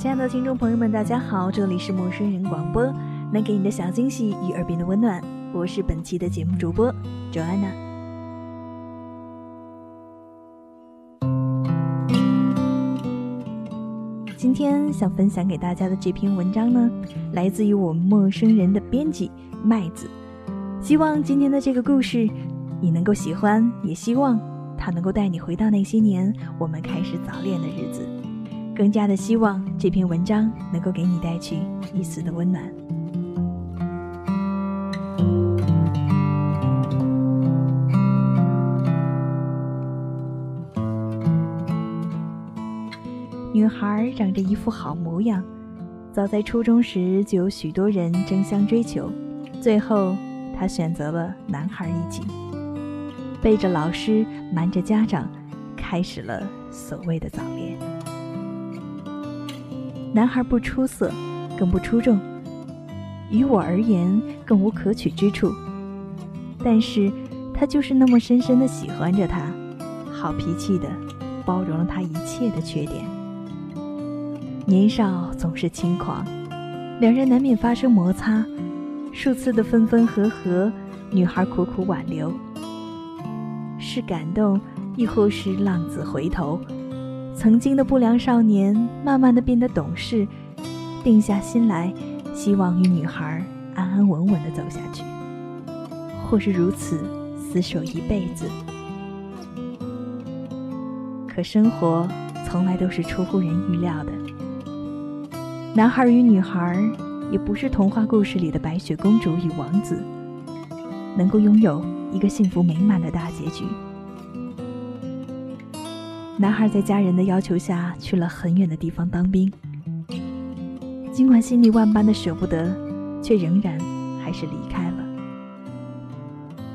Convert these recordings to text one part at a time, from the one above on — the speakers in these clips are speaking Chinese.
亲爱的听众朋友们，大家好，这里是陌生人广播，能给你的小惊喜与耳边的温暖，我是本期的节目主播 Joanna。今天想分享给大家的这篇文章呢，来自于我们陌生人的编辑麦子，希望今天的这个故事你能够喜欢，也希望它能够带你回到那些年我们开始早恋的日子。更加的希望这篇文章能够给你带去一丝的温暖。女孩长着一副好模样，早在初中时就有许多人争相追求，最后她选择了男孩一起，背着老师，瞒着家长，开始了所谓的早恋。男孩不出色，更不出众，于我而言更无可取之处。但是，他就是那么深深的喜欢着他，好脾气的包容了他一切的缺点。年少总是轻狂，两人难免发生摩擦，数次的分分合合，女孩苦苦挽留，是感动，亦或是浪子回头。曾经的不良少年，慢慢的变得懂事，定下心来，希望与女孩安安稳稳的走下去，或是如此厮守一辈子。可生活从来都是出乎人预料的，男孩与女孩也不是童话故事里的白雪公主与王子，能够拥有一个幸福美满的大结局。男孩在家人的要求下去了很远的地方当兵，尽管心里万般的舍不得，却仍然还是离开了。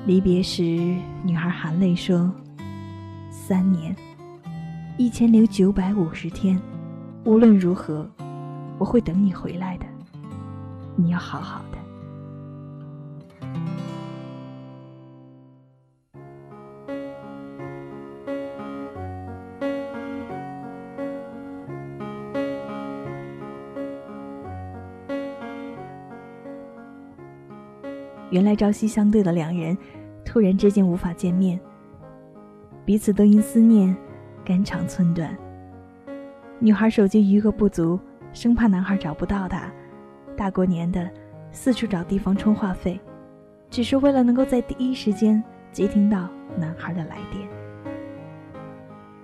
离别时，女孩含泪说：“三年，一千零九百五十天，无论如何，我会等你回来的。你要好好的。”原来朝夕相对的两人，突然之间无法见面，彼此都因思念肝肠寸断。女孩手机余额不足，生怕男孩找不到她，大过年的四处找地方充话费，只是为了能够在第一时间接听到男孩的来电。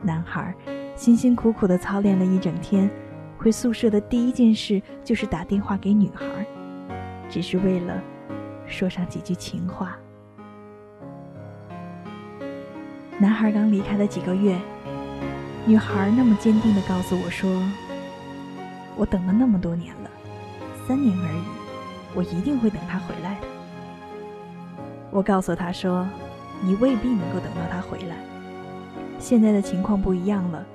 男孩辛辛苦苦的操练了一整天，回宿舍的第一件事就是打电话给女孩，只是为了。说上几句情话。男孩刚离开了几个月，女孩那么坚定的告诉我说：“我等了那么多年了，三年而已，我一定会等他回来的。”我告诉他说：“你未必能够等到他回来，现在的情况不一样了。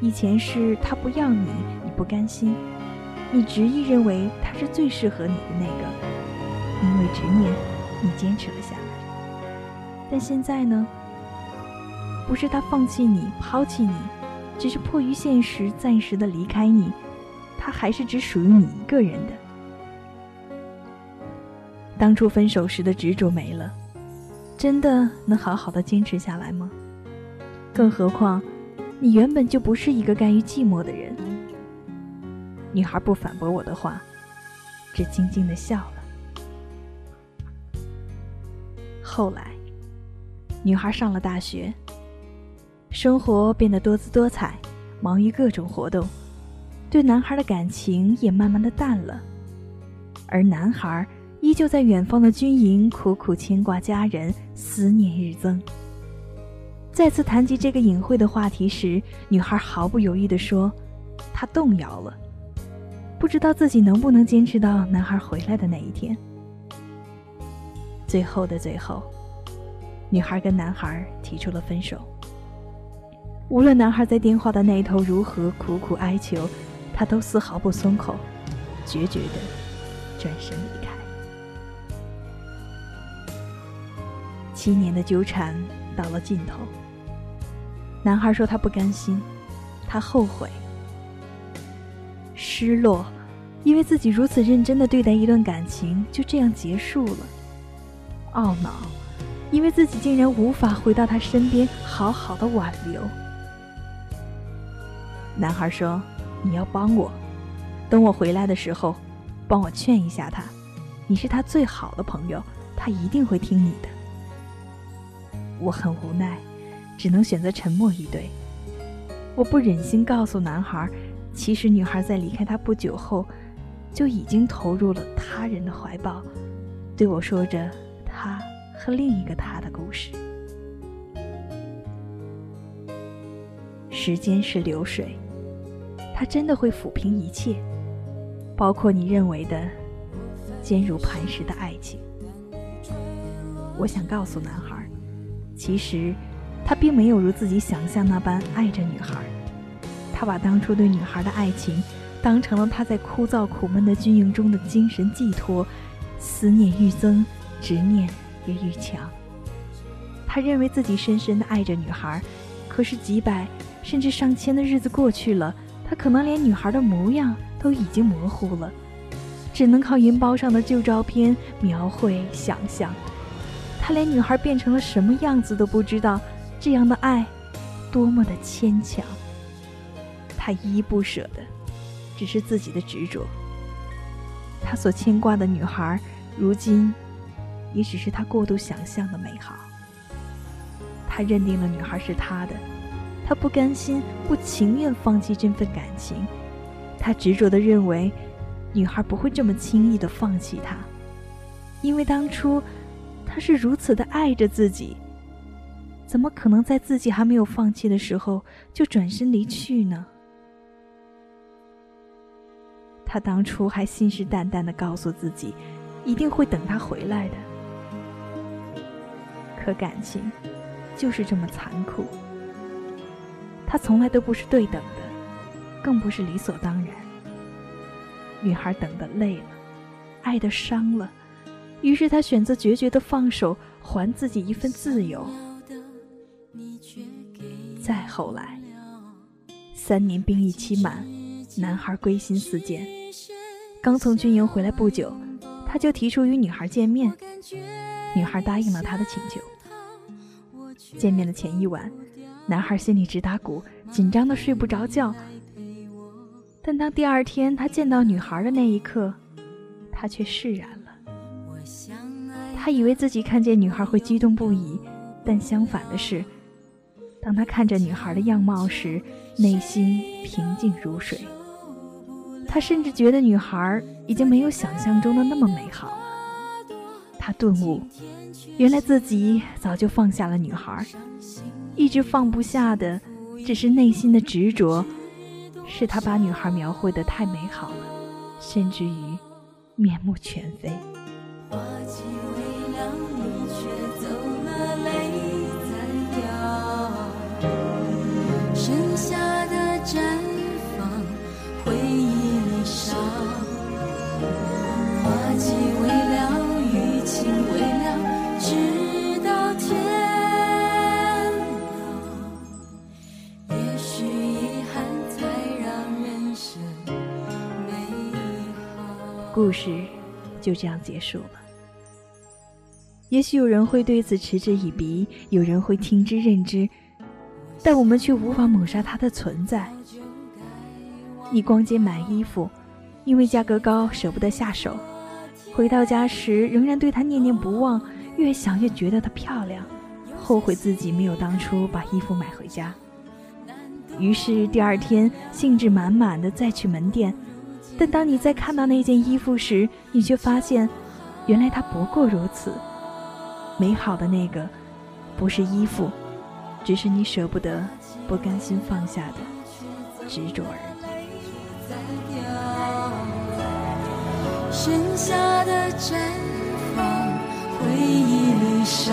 以前是他不要你，你不甘心，你执意认为他是最适合你的那个。”因为执念，你坚持了下来。但现在呢？不是他放弃你、抛弃你，只是迫于现实暂时的离开你。他还是只属于你一个人的。当初分手时的执着没了，真的能好好的坚持下来吗？更何况，你原本就不是一个甘于寂寞的人。女孩不反驳我的话，只静静的笑了。后来，女孩上了大学，生活变得多姿多彩，忙于各种活动，对男孩的感情也慢慢的淡了。而男孩依旧在远方的军营苦苦牵挂家人，思念日增。再次谈及这个隐晦的话题时，女孩毫不犹豫地说：“她动摇了，不知道自己能不能坚持到男孩回来的那一天。”最后的最后，女孩跟男孩提出了分手。无论男孩在电话的那一头如何苦苦哀求，她都丝毫不松口，决绝地转身离开。七年的纠缠到了尽头。男孩说：“他不甘心，他后悔，失落，因为自己如此认真的对待一段感情就这样结束了；懊恼，因为自己竟然无法回到他身边好好的挽留。”男孩说：“你要帮我，等我回来的时候，帮我劝一下他，你是他最好的朋友，他一定会听你的。”我很无奈。只能选择沉默以对。我不忍心告诉男孩，其实女孩在离开他不久后，就已经投入了他人的怀抱，对我说着他和另一个他的故事。时间是流水，它真的会抚平一切，包括你认为的坚如磐石的爱情。我想告诉男孩，其实。他并没有如自己想象那般爱着女孩，他把当初对女孩的爱情当成了他在枯燥苦闷的军营中的精神寄托，思念愈增，执念也愈强。他认为自己深深的爱着女孩，可是几百甚至上千的日子过去了，他可能连女孩的模样都已经模糊了，只能靠银包上的旧照片描绘想象。他连女孩变成了什么样子都不知道。这样的爱，多么的牵强。他依依不舍的，只是自己的执着。他所牵挂的女孩，如今，也只是他过度想象的美好。他认定了女孩是他的，他不甘心、不情愿放弃这份感情。他执着的认为，女孩不会这么轻易的放弃他，因为当初，他是如此的爱着自己。怎么可能在自己还没有放弃的时候就转身离去呢？他当初还信誓旦旦的告诉自己，一定会等他回来的。可感情就是这么残酷，他从来都不是对等的，更不是理所当然。女孩等的累了，爱的伤了，于是他选择决绝的放手，还自己一份自由。再后来，三年兵役期满，男孩归心似箭。刚从军营回来不久，他就提出与女孩见面。女孩答应了他的请求。见面的前一晚，男孩心里直打鼓，紧张的睡不着觉。但当第二天他见到女孩的那一刻，他却释然了。他以为自己看见女孩会激动不已，但相反的是。当他看着女孩的样貌时，内心平静如水。他甚至觉得女孩已经没有想象中的那么美好了。他顿悟，原来自己早就放下了女孩，一直放不下的只是内心的执着，是他把女孩描绘的太美好了，甚至于面目全非。故事就这样结束了。也许有人会对此嗤之以鼻，有人会听之任之，但我们却无法抹杀它的存在。你逛街买衣服，因为价格高舍不得下手，回到家时仍然对它念念不忘，越想越觉得它漂亮，后悔自己没有当初把衣服买回家。于是第二天兴致满满的再去门店。但当你再看到那件衣服时，你却发现，原来它不过如此。美好的那个，不是衣服，只是你舍不得、不甘心放下的执着而已。剩下的绽放，回忆里伤，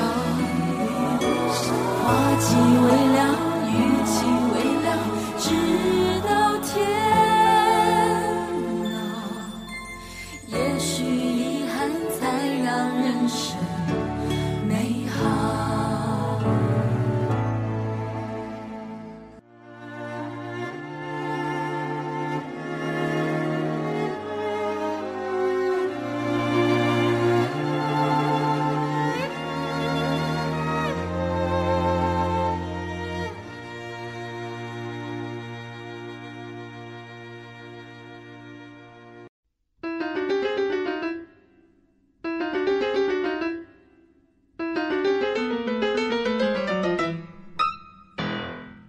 花季微凉，雨季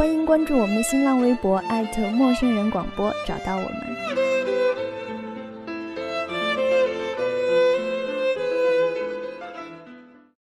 欢迎关注我们的新浪微博，艾特陌生人广播，找到我们。